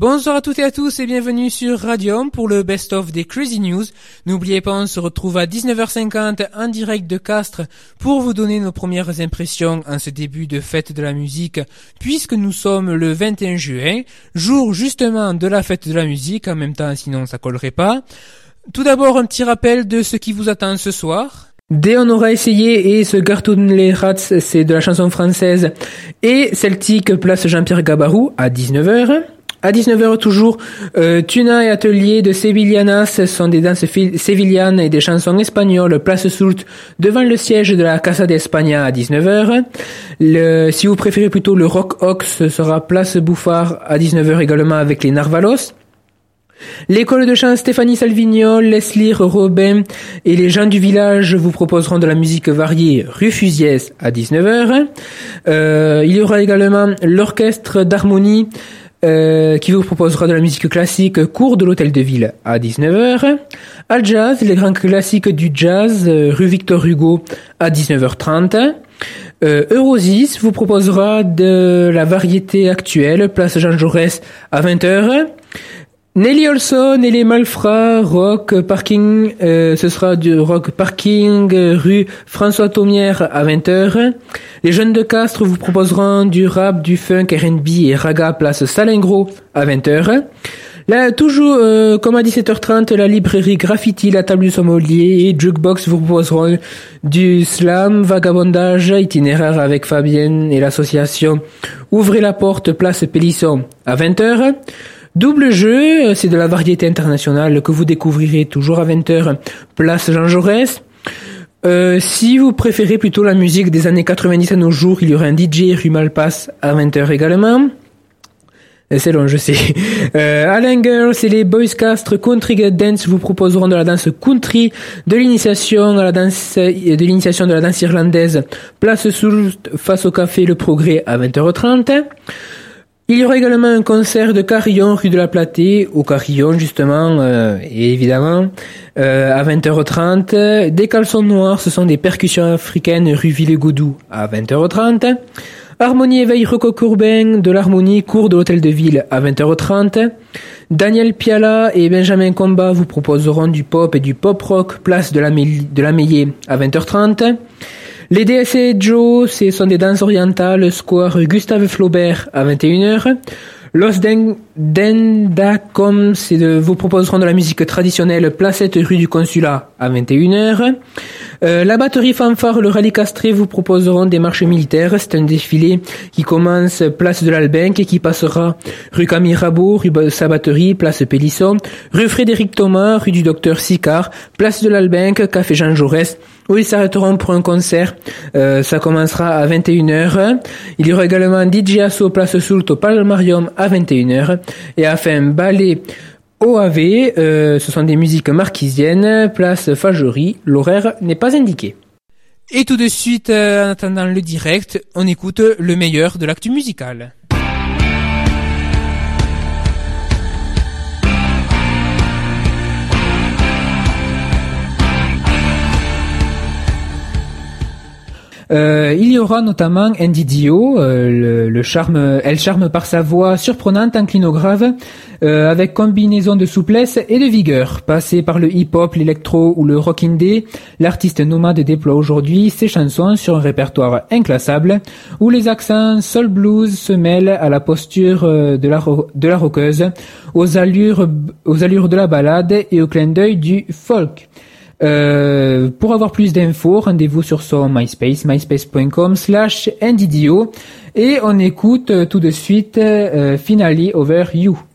Bonsoir à toutes et à tous et bienvenue sur Radium pour le best-of des Crazy News. N'oubliez pas, on se retrouve à 19h50 en direct de Castres pour vous donner nos premières impressions en ce début de fête de la musique puisque nous sommes le 21 juin, jour justement de la fête de la musique, en même temps sinon ça collerait pas. Tout d'abord un petit rappel de ce qui vous attend ce soir. Dès on aura essayé et ce Gartoon les Rats, c'est de la chanson française et Celtic place Jean-Pierre Gabarou à 19h. À 19h toujours, euh, Tuna et Atelier de Sevillanas sont des danses sévillanes et des chansons espagnoles Place Soult devant le siège de la Casa de España à 19h. Le, si vous préférez plutôt le Rock Ox, ce sera Place Bouffard à 19h également avec les Narvalos. L'école de chant Stéphanie Salvignol, Leslie Robin et les gens du village vous proposeront de la musique variée rue Fusiès à 19h. Euh, il y aura également l'orchestre d'harmonie euh, qui vous proposera de la musique classique cours de l'hôtel de ville à 19h. Al Jazz, les grands classiques du jazz, euh, rue Victor Hugo à 19h30. Euh, Eurosis vous proposera de la variété actuelle, place Jean Jaurès à 20h. Nelly Olson, Nelly Malfra, Rock Parking, euh, ce sera du Rock Parking, rue François Thomière à 20h. Les jeunes de Castres vous proposeront du rap, du funk, R&B et raga place Salingro à 20h. Là, toujours, euh, comme à 17h30, la librairie Graffiti, la table du sommelier et Jukebox vous proposeront du slam, vagabondage, itinéraire avec Fabienne et l'association Ouvrez la porte, place Pélisson à 20h. Double jeu, c'est de la variété internationale que vous découvrirez toujours à 20h, place Jean Jaurès. Euh, si vous préférez plutôt la musique des années 90 à nos jours, il y aura un DJ rue Malpass à 20h également. Euh, c'est long, je sais. Euh, Alain Girls et les Boys Castres Country Dance vous proposeront de la danse country, de l'initiation à la danse, de l'initiation de la danse irlandaise, place sous face au café Le Progrès à 20h30. Il y aura également un concert de carillon rue de la Platée, au carillon justement, euh, évidemment, euh, à 20h30. Des caleçons noirs, ce sont des percussions africaines rue Villegoudou à 20h30. Harmonie éveil recoq urbain de l'harmonie cours de l'hôtel de ville à 20h30. Daniel Piala et Benjamin Combat vous proposeront du pop et du pop rock place de la, de la à 20h30. Les DSC Joe, ce sont des danses orientales, square Gustave Flaubert à 21h. Los Dendacom, de, vous proposeront de la musique traditionnelle Placette rue du Consulat à 21h. Euh, la batterie fanfare Le Rallye Castré vous proposeront des marches militaires. C'est un défilé qui commence place de l'Albenque et qui passera rue Camille Rabot, rue Sabatterie, place Pélisson, rue Frédéric Thomas, rue du Docteur Sicard, place de l'Albenque, café Jean Jaurès, où ils s'arrêteront pour un concert. Euh, ça commencera à 21h. Il y aura également DJ Asso Place Soult au Palmarium à 21h. Et enfin, ballet OAV, euh, ce sont des musiques marquisiennes, place Fagerie, l'horaire n'est pas indiqué. Et tout de suite, euh, en attendant le direct, on écoute le meilleur de l'actu musical. Euh, il y aura notamment Andy Dio, euh, le, charme, elle charme par sa voix surprenante, inclinograve, euh, avec combinaison de souplesse et de vigueur. Passé par le hip-hop, l'électro ou le rock indé, l'artiste nomade déploie aujourd'hui ses chansons sur un répertoire inclassable, où les accents soul blues se mêlent à la posture de la, de rockeuse, aux allures, aux allures de la balade et au clin d'œil du folk. Euh, pour avoir plus d'infos, rendez-vous sur son MySpace, myspace.com slash NDDO. Et on écoute euh, tout de suite euh, Finally Over You. you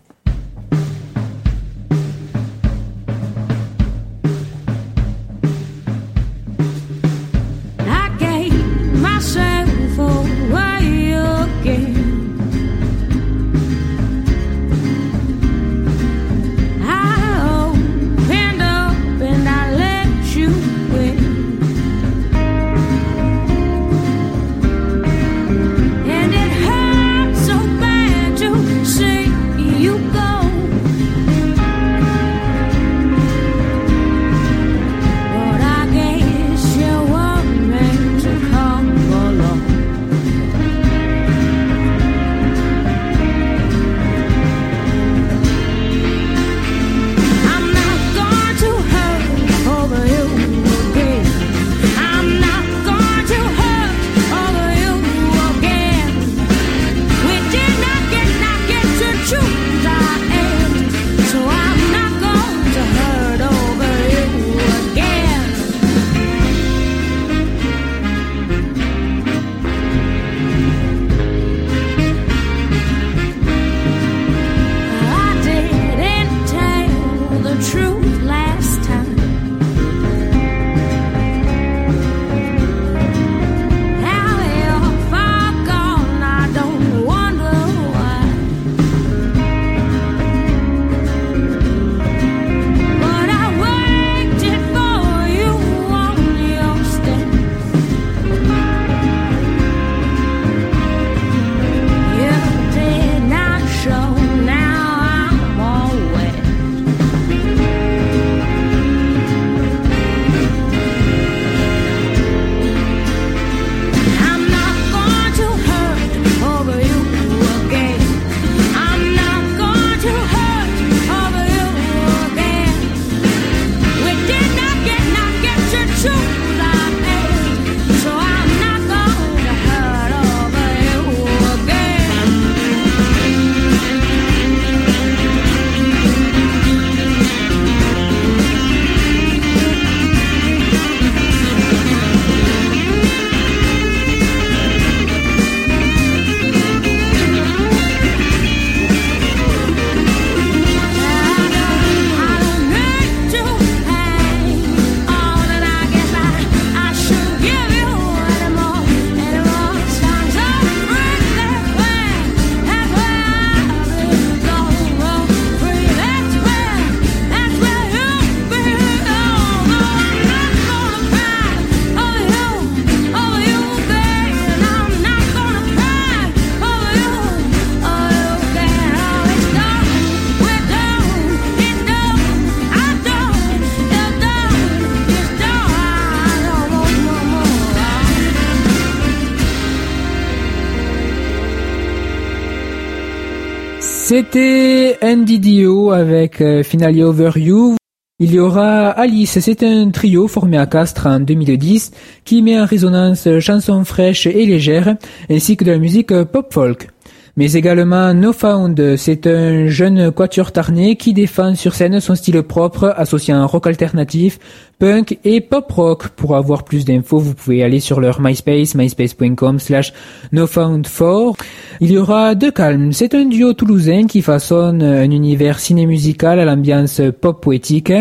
C'était NDDO avec euh, Finally Over You. Il y aura Alice, c'est un trio formé à Castres en 2010 qui met en résonance chansons fraîches et légères ainsi que de la musique pop-folk mais également No Found. C'est un jeune quatuor tarné qui défend sur scène son style propre, associant rock alternatif, punk et pop rock. Pour avoir plus d'infos, vous pouvez aller sur leur MySpace, myspace.com slash nofound4. Il y aura De Calme. C'est un duo toulousain qui façonne un univers ciné-musical à l'ambiance pop poétique.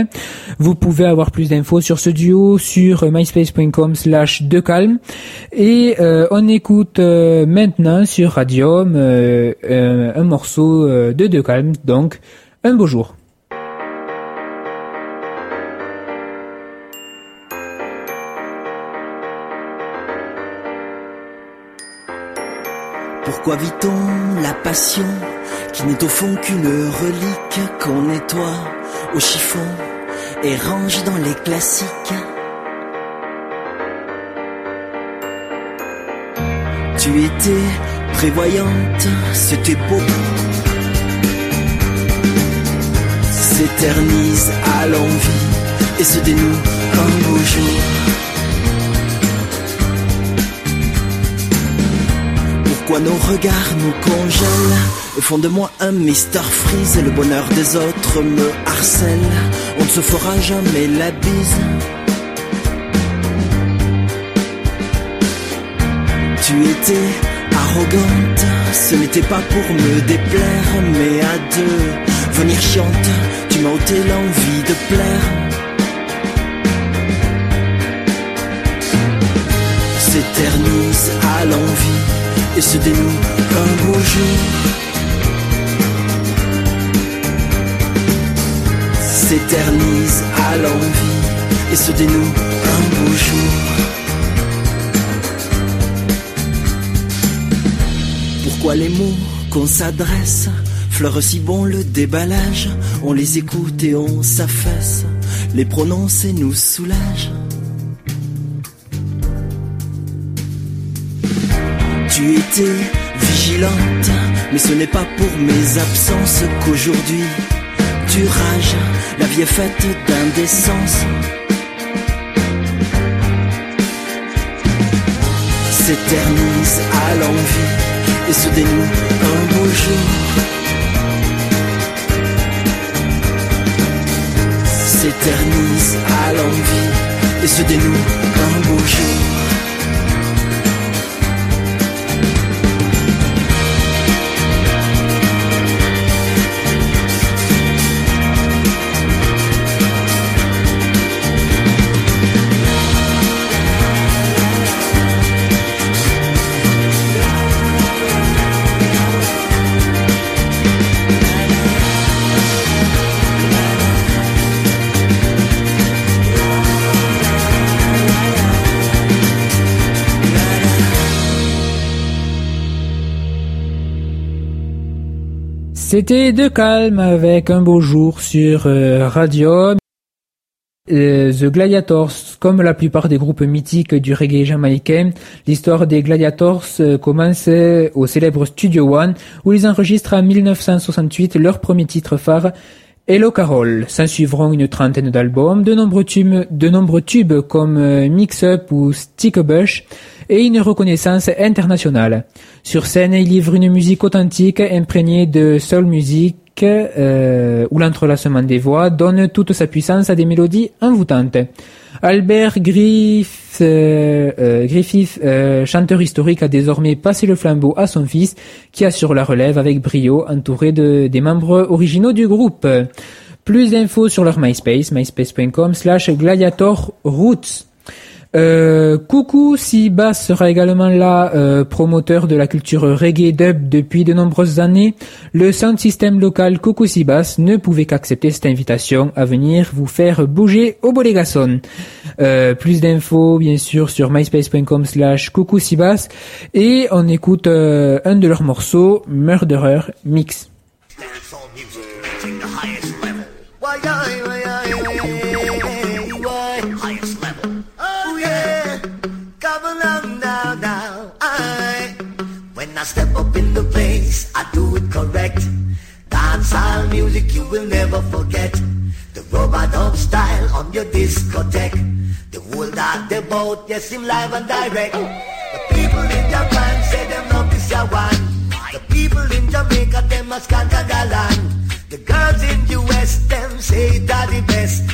Vous pouvez avoir plus d'infos sur ce duo sur myspace.com slash De Calme. Et euh, on écoute euh, maintenant sur Radium euh, un morceau de De Calme, donc un beau jour. Pourquoi vit-on la passion qui n'est au fond qu'une relique qu'on nettoie au chiffon et range dans les classiques? Tu étais prévoyante, c'était beau. S'éternise à l'envie et se dénoue un beau jour. Pourquoi nos regards nous congèlent et font de moi un Mister Freeze et le bonheur des autres me harcèle. On ne se fera jamais la bise. Tu étais arrogante, ce n'était pas pour me déplaire, mais à deux, venir chiante, tu m'as ôté l'envie de plaire. S'éternise à l'envie et se dénoue un beau jour. S'éternise à l'envie et se dénoue un beau jour. Pourquoi les mots qu'on s'adresse fleurent si bon le déballage? On les écoute et on s'affaisse, les prononcer nous soulage. Tu étais vigilante, mais ce n'est pas pour mes absences qu'aujourd'hui tu rages. La vie est faite d'indécence. S'éternise à l'envie et se dénoue un beau jour. S'éternise à l'envie et se dénoue un beau jour. C'était de calme avec un beau jour sur euh, Radio. Euh, The Gladiators, comme la plupart des groupes mythiques du reggae jamaïcain, l'histoire des Gladiators euh, commence au célèbre Studio One, où ils enregistrent en 1968 leur premier titre phare, Hello Carol. S'en suivront une trentaine d'albums, de nombreux tubes, comme Mix Up ou Stick Bush, et une reconnaissance internationale. Sur scène, il livre une musique authentique imprégnée de soul music euh, où l'entrelacement des voix donne toute sa puissance à des mélodies envoûtantes. Albert Griff, euh, euh, Griffith, chanteur historique, a désormais passé le flambeau à son fils, qui assure la relève avec brio, entouré de, des membres originaux du groupe. Plus d'infos sur leur MySpace, myspace.com slash gladiator roots. Euh, Coucou sera également là, euh, promoteur de la culture reggae dub depuis de nombreuses années. Le sound system local Coucou Bass ne pouvait qu'accepter cette invitation à venir vous faire bouger au Bolégason. Euh, plus d'infos bien sûr sur myspace.com slash Coucou et on écoute euh, un de leurs morceaux, Murderer Mix. I step up in the place, I do it correct. dancehall music you will never forget. The robot dub style on your discotheque. The whole that the boat, yes, him live and direct. The people in Japan say them love this one. The people in Jamaica, them can't galan. The girls in US, them say that the best.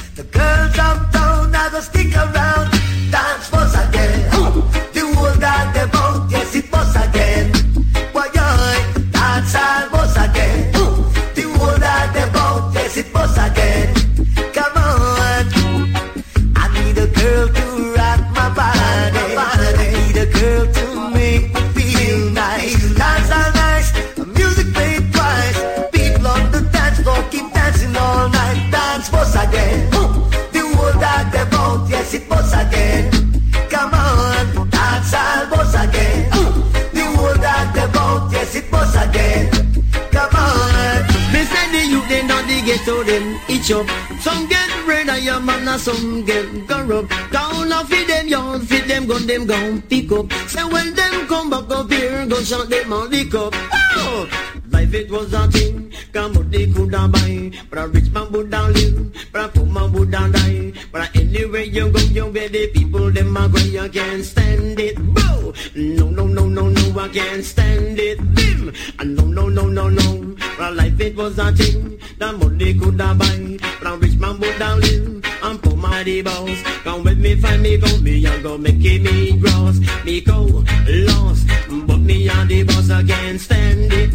Up. Some get red of your man and some get corrupt. Down off feed them yard, feed them gun, them gun pick up. Say when them come back up here, go shot them the cup. Oh! Life it was a thing, come what they could have buy. But a rich man would not live, but a poor man would not die. But anywhere you go, you where the people them a go, you can't stand it. Boo! No, no, no, no, no, I can't stand it. Bim! And no, no, no, no, no. But life it was a thing, that money could have buy. Man would and poor man the. Come with me, find me, go me, and go make me gross. Me go lost, but me and the boss, I can't stand it.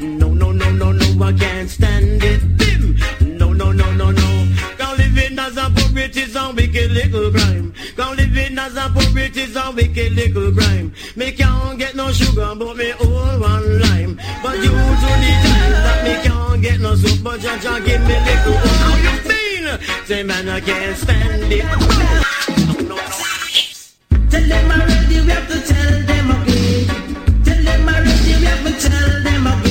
No, no, no, no, no, I can't stand it. Bim! No, no, no, no, no. Cause living as a poet is a wicked little crime. Cause living as a poet is a wicked little crime. Me can't get no sugar, but me all one lime. But you to the time that me can't get no soup, but just give me little. Say man, I can't stand it. Tell them already, we have to tell them again. Tell them already, we have to tell them again.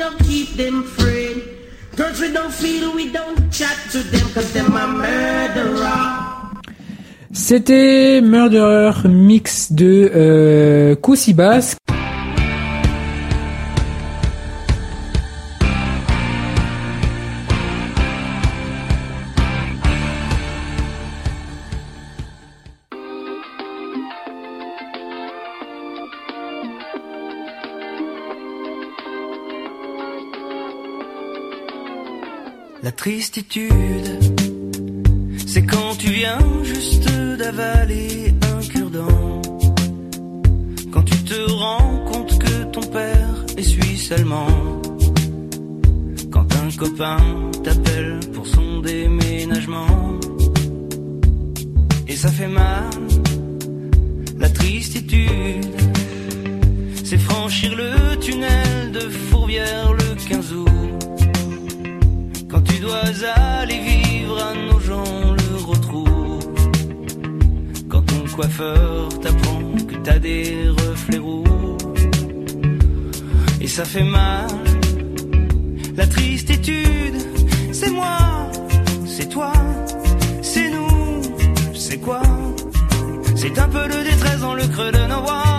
No keep them friend. Girls we don't feel, we don't chat to them, cause them a murderer. C'était Murderer mix de euh, Koussi tristitude, c'est quand tu viens juste d'avaler un cure-dent. Quand tu te rends compte que ton père est suisse allemand. Quand un copain t'appelle pour son déménagement. Et ça fait mal, la tristitude. C'est franchir le tunnel de Quand tu dois aller vivre à nos gens le retrouve. Quand ton coiffeur t'apprend que t'as des reflets roux. Et ça fait mal. La tristitude C'est moi C'est toi C'est nous C'est quoi? C'est un peu de détresse dans le creux de nos voix.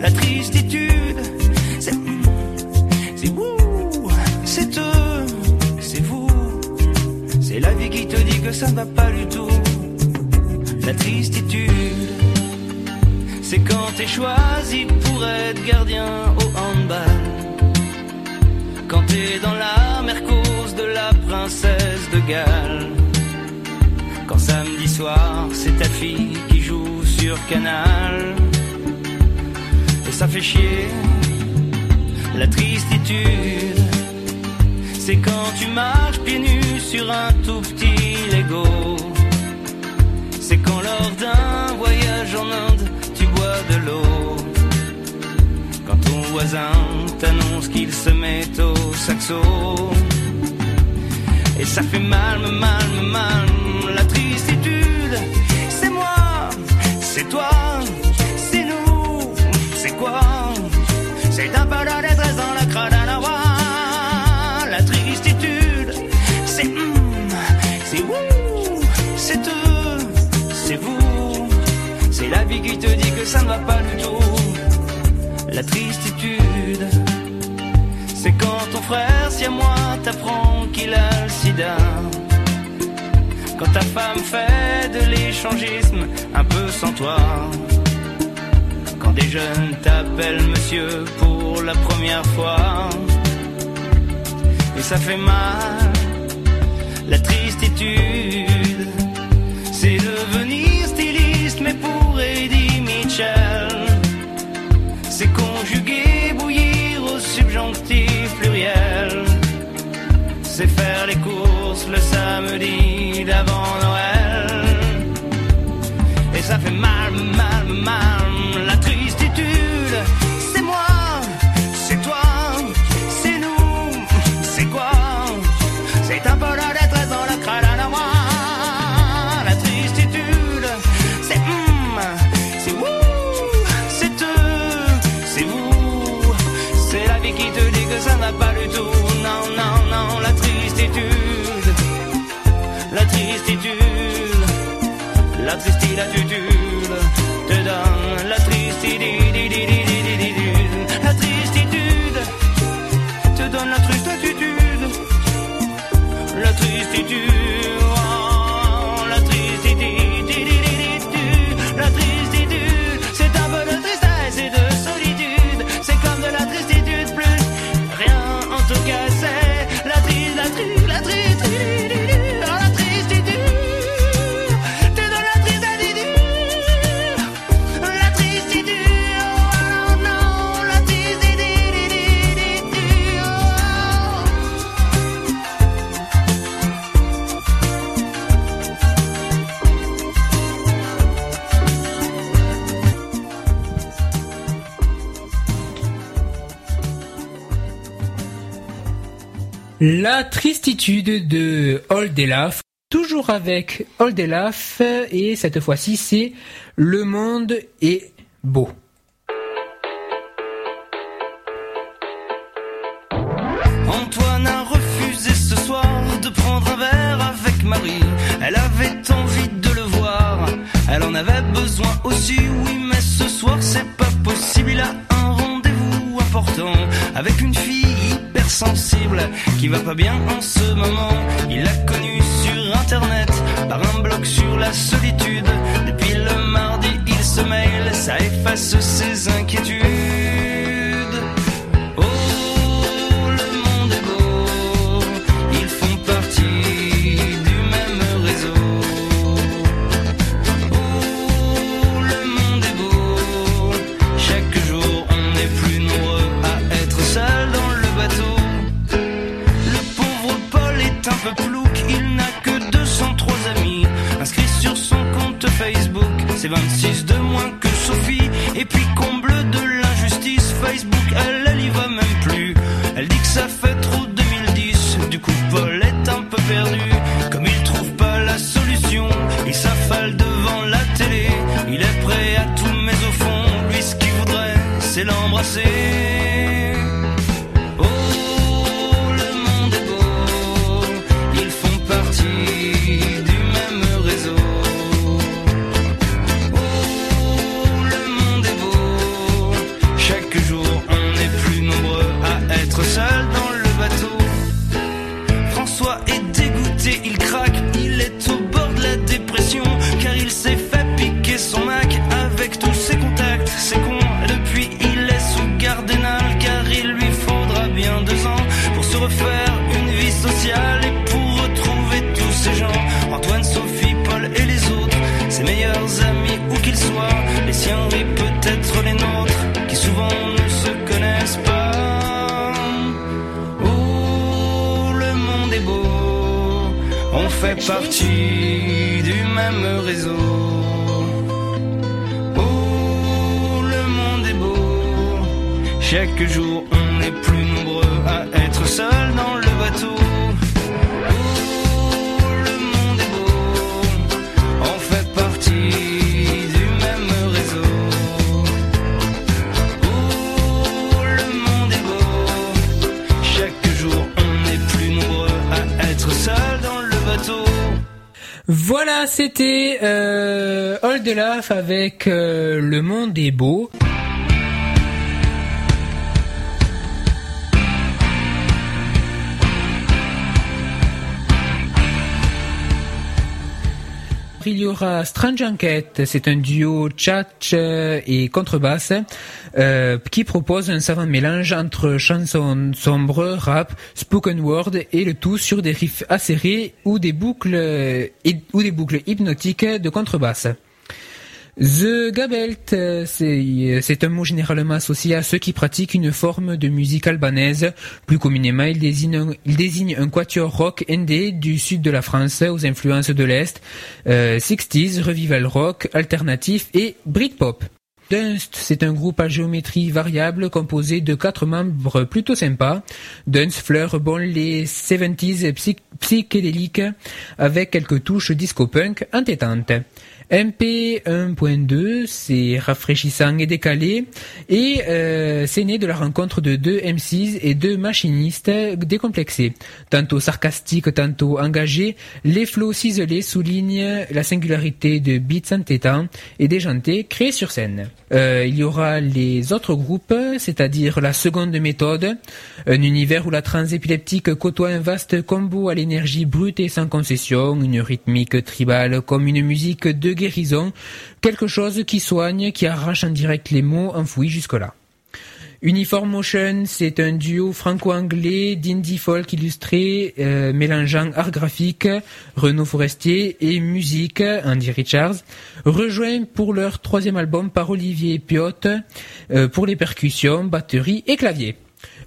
La tristitude C'est la vie qui te dit que ça ne va pas du tout. La tristitude, c'est quand t'es choisi pour être gardien au handball. Quand t'es dans la mercose de la princesse de Galles. Quand samedi soir, c'est ta fille qui joue sur Canal. Et ça fait chier, la tristitude. C'est quand tu marches pieds nus sur un tout petit Lego. C'est quand lors d'un voyage en Inde, tu bois de l'eau. Quand ton voisin t'annonce qu'il se met au saxo. Et ça fait mal, mal, mal, la tristitude. C'est moi, c'est toi, c'est nous, c'est quoi? C'est peu de détresse dans la crâne à la voix. C'est vous. C'est la vie qui te dit que ça ne va pas du tout. La tristitude. C'est quand ton frère, si à moi, t'apprend qu'il a le sida. Quand ta femme fait de l'échangisme un peu sans toi. Quand des jeunes t'appellent monsieur pour la première fois. Et ça fait mal, la tristitude. Devenir styliste, mais pour Eddie Mitchell. C'est conjuguer, bouillir au subjonctif pluriel. C'est faire la tristitude te La tristitude de Oldelaf, toujours avec Oldelaf, et cette fois-ci c'est Le monde est beau. Antoine a refusé ce soir de prendre un verre avec Marie. Elle avait envie de le voir, elle en avait besoin aussi, oui, mais ce soir c'est pas possible. Il a un rendez-vous important avec une fille hyper sensible qui va pas bien en ce moment. Il l'a connue sur internet par un blog sur la solitude. Depuis le mardi, il se mail, ça efface ses inquiétudes. silence c'était euh, the Laugh avec euh, Le Monde est beau. Il y aura Strange Enquête, c'est un duo tchatch euh, et contrebasse euh, qui propose un savant mélange entre chansons sombres, rap, spoken word et le tout sur des riffs acérés ou des boucles euh, hy- ou des boucles hypnotiques de contrebasse. The Gabelt, c'est un mot généralement associé à ceux qui pratiquent une forme de musique albanaise. Plus communément, il désigne un, il désigne un quatuor rock indé du sud de la France aux influences de l'Est, euh, 60s, revival rock, alternatif et Britpop. Dunst, c'est un groupe à géométrie variable composé de quatre membres plutôt sympas. Dunst fleure bon les 70s psy- psychédéliques avec quelques touches disco-punk entêtantes. MP 1.2, c'est rafraîchissant et décalé, et euh, c'est né de la rencontre de deux MCs et deux machinistes décomplexés. Tantôt sarcastiques, tantôt engagés, les flots ciselés soulignent la singularité de beats entêtants et déjantés créés sur scène. Euh, il y aura les autres groupes, c'est-à-dire la seconde méthode, un univers où la transe épileptique côtoie un vaste combo à l'énergie brute et sans concession, une rythmique tribale comme une musique de guérison, quelque chose qui soigne, qui arrache en direct les mots enfouis jusque-là. Uniform Motion, c'est un duo franco-anglais d'indie folk illustré euh, mélangeant art graphique, Renaud Forestier et musique, Andy Richards, rejoint pour leur troisième album par Olivier Piotte euh, pour les percussions, batterie et clavier.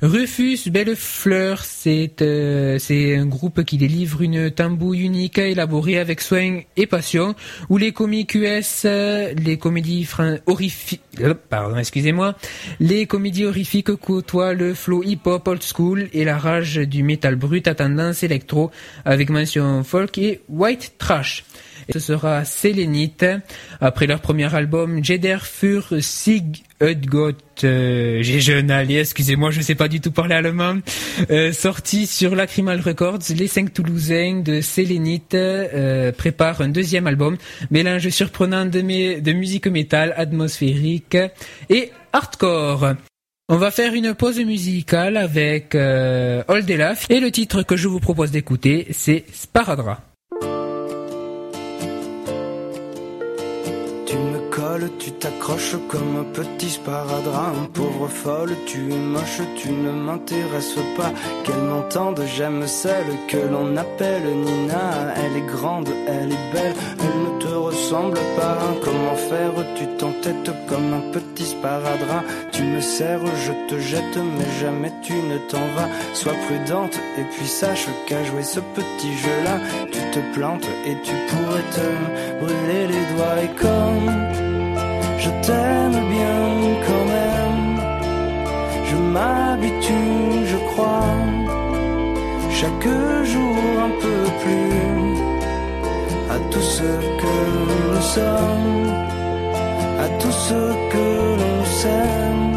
Rufus Bellefleur, c'est euh, c'est un groupe qui délivre une tambouille unique élaborée avec soin et passion, où les comiques US, euh, les comédies horrifiques, euh, pardon, excusez-moi, les comédies horrifiques côtoient le flow hip-hop old school et la rage du métal brut à tendance électro, avec mention folk et white trash. Ce sera Sélénite. Après leur premier album, Jeder für Sig Udgot, euh, allé, excusez-moi, je sais pas du tout parler allemand, euh, sorti sur Lacrimal Records, les cinq Toulousains de Sélénite euh, préparent un deuxième album, mélange surprenant de, musique métal, atmosphérique et hardcore. On va faire une pause musicale avec euh, Laugh et le titre que je vous propose d'écouter, c'est Sparadra. Tu t'accroches comme un petit sparadrap, pauvre folle, tu es moche, tu ne m'intéresses pas. Qu'elle m'entende, j'aime celle que l'on appelle Nina. Elle est grande, elle est belle, elle ne te ressemble pas. Comment faire, tu t'entêtes comme un petit sparadrap. Tu me serres, je te jette, mais jamais tu ne t'en vas. Sois prudente et puis sache qu'à jouer ce petit jeu-là, tu te plantes et tu pourrais te brûler les doigts. Et comme je t'aime bien quand même, je m'habitue, je crois, chaque jour un peu plus. À tout ce que nous sommes, à tout ce que l'on s'aime,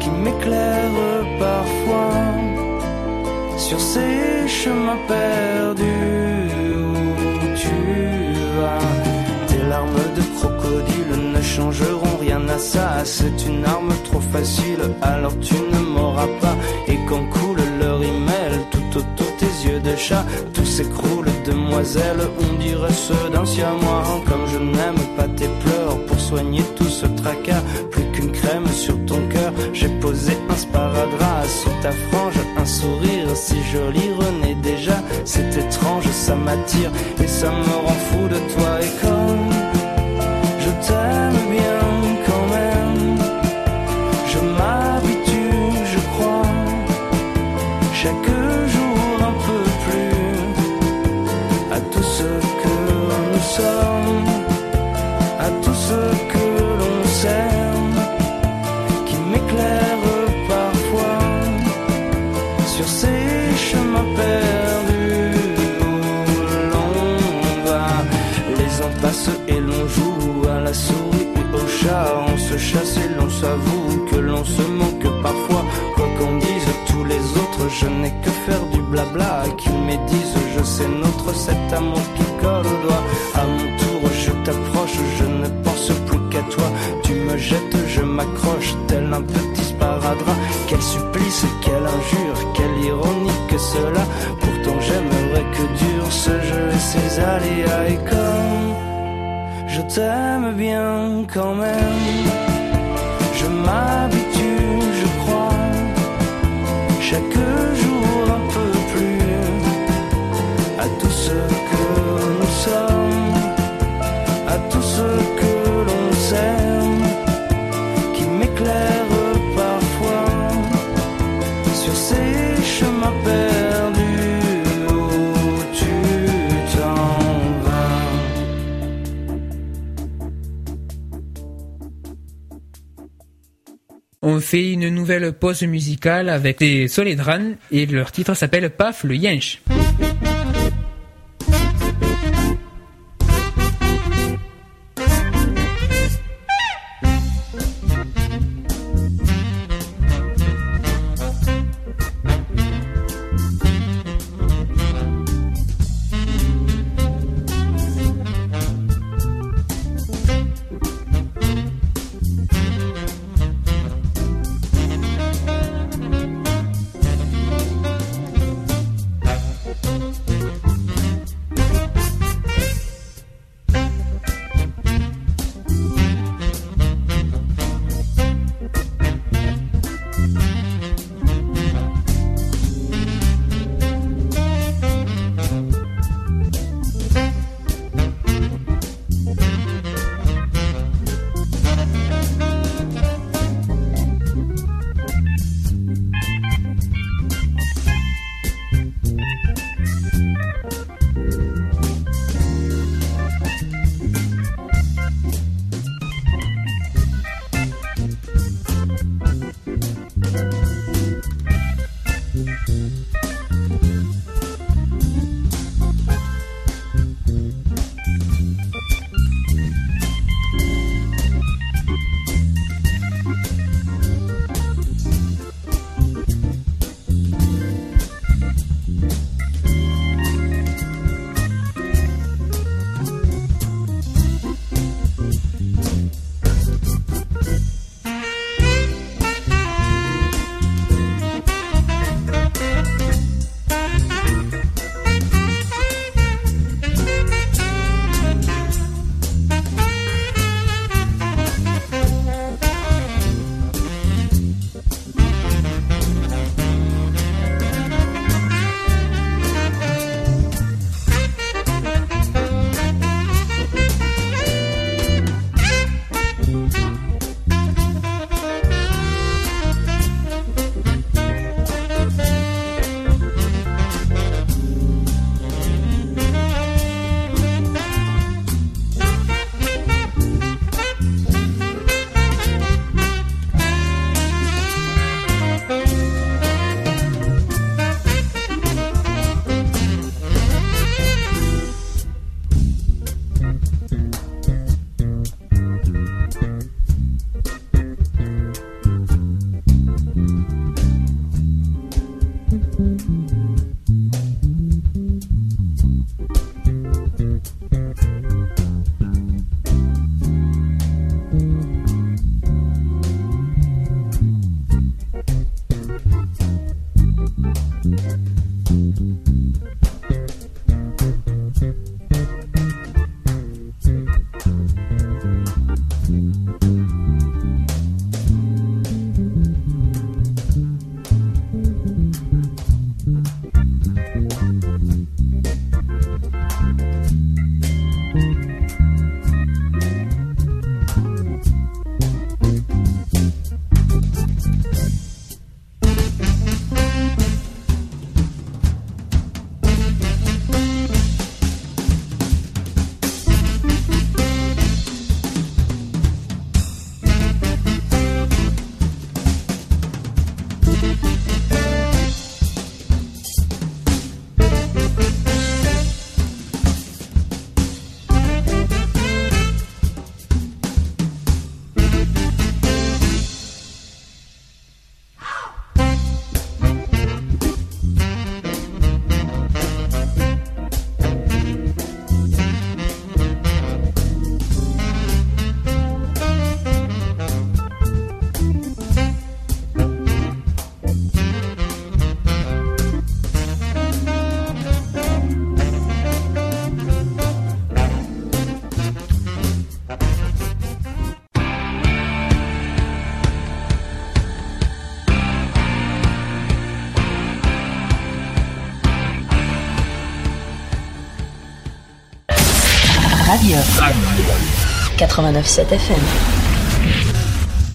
qui m'éclaire parfois. Sur ces chemins perdus ne changeront rien à ça. C'est une arme trop facile, alors tu ne m'auras pas. Et quand coule leur email tout autour tes yeux de chat, tout s'écroule, demoiselle, on dirait ceux d'un siamois. Comme je n'aime pas tes pleurs, pour soigner tout ce tracas, plus qu'une crème sur ton cœur, j'ai posé un sparadrap sous ta frange, un sourire si joli renaît déjà, c'est étrange, ça m'attire et ça me rend fou de toi et comme je t'aime bien je n'ai que faire du blabla. Qu'ils médisent, je sais notre cet amour qui colle au doigt. À mon tour, je t'approche, je ne pense plus qu'à toi. Tu me jettes, je m'accroche, tel un petit sparadrap. Quel supplice, quelle injure, quelle ironie que cela. Pourtant, j'aimerais que dure ce jeu et ses aléas. Et comme je t'aime bien quand même, fait une nouvelle pause musicale avec les Soledran et leur titre s'appelle Paf le Yinch. 89.7 FM.